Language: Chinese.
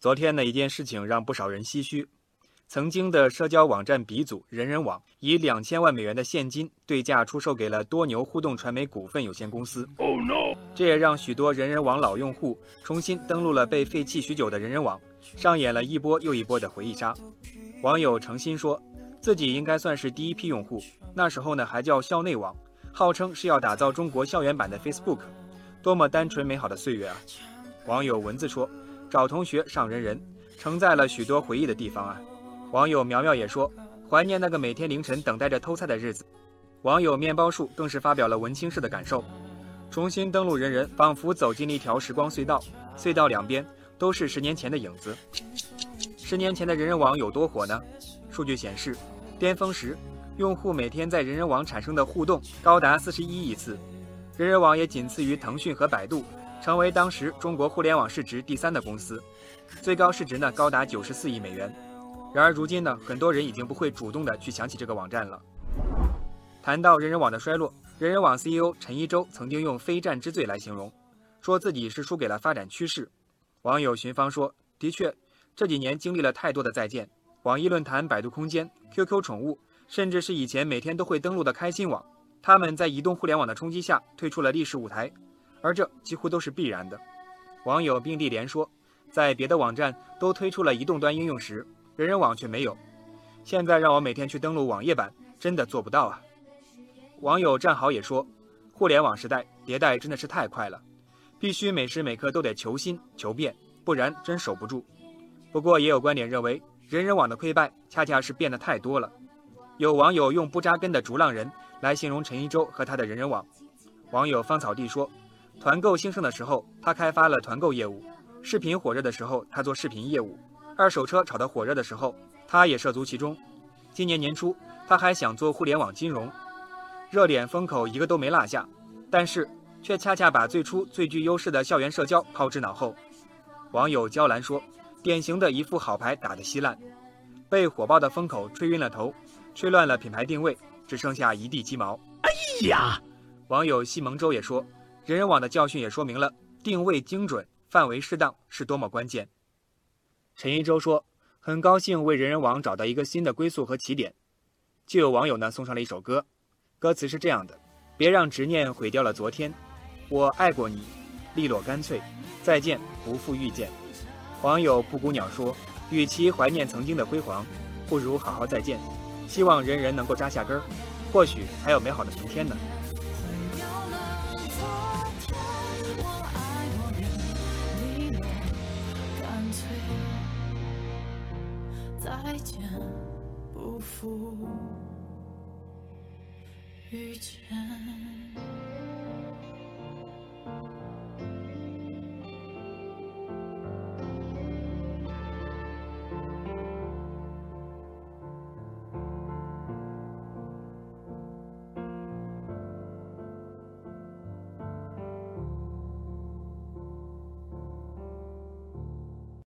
昨天的一件事情让不少人唏嘘。曾经的社交网站鼻祖人人网，以两千万美元的现金对价出售给了多牛互动传媒股份有限公司。这也让许多人人网老用户重新登录了被废弃许久的人人网，上演了一波又一波的回忆杀。网友诚心说，自己应该算是第一批用户，那时候呢还叫校内网，号称是要打造中国校园版的 Facebook，多么单纯美好的岁月啊！网友文字说，找同学上人人，承载了许多回忆的地方啊。网友苗苗也说，怀念那个每天凌晨等待着偷菜的日子。网友面包树更是发表了文青式的感受，重新登录人人，仿佛走进了一条时光隧道，隧道两边都是十年前的影子。十年前的人人网有多火呢？数据显示，巅峰时，用户每天在人人网产生的互动高达四十一亿次，人人网也仅次于腾讯和百度，成为当时中国互联网市值第三的公司，最高市值呢高达九十四亿美元。然而如今呢，很多人已经不会主动的去想起这个网站了。谈到人人网的衰落，人人网 CEO 陈一舟曾经用“非战之罪”来形容，说自己是输给了发展趋势。网友寻芳说：“的确，这几年经历了太多的再见。网易论坛、百度空间、QQ 宠物，甚至是以前每天都会登录的开心网，他们在移动互联网的冲击下退出了历史舞台，而这几乎都是必然的。”网友并蒂莲说：“在别的网站都推出了移动端应用时，”人人网却没有，现在让我每天去登录网页版，真的做不到啊！网友战豪也说，互联网时代迭代真的是太快了，必须每时每刻都得求新求变，不然真守不住。不过也有观点认为，人人网的溃败恰恰是变得太多了。有网友用不扎根的逐浪人来形容陈一舟和他的人人网。网友芳草地说，团购兴盛的时候，他开发了团购业务；视频火热的时候，他做视频业务。二手车炒得火热的时候，他也涉足其中。今年年初，他还想做互联网金融，热点风口一个都没落下，但是却恰恰把最初最具优势的校园社交抛之脑后。网友娇兰说：“典型的一副好牌打得稀烂，被火爆的风口吹晕了头，吹乱了品牌定位，只剩下一地鸡毛。”哎呀！网友西蒙周也说：“人人网的教训也说明了定位精准、范围适当是多么关键。”陈一舟说：“很高兴为人人网找到一个新的归宿和起点。”就有网友呢送上了一首歌，歌词是这样的：“别让执念毁掉了昨天，我爱过你，利落干脆，再见不负遇见。”网友布谷鸟说：“与其怀念曾经的辉煌，不如好好再见。希望人人能够扎下根儿，或许还有美好的明天呢。”再见，不负遇见。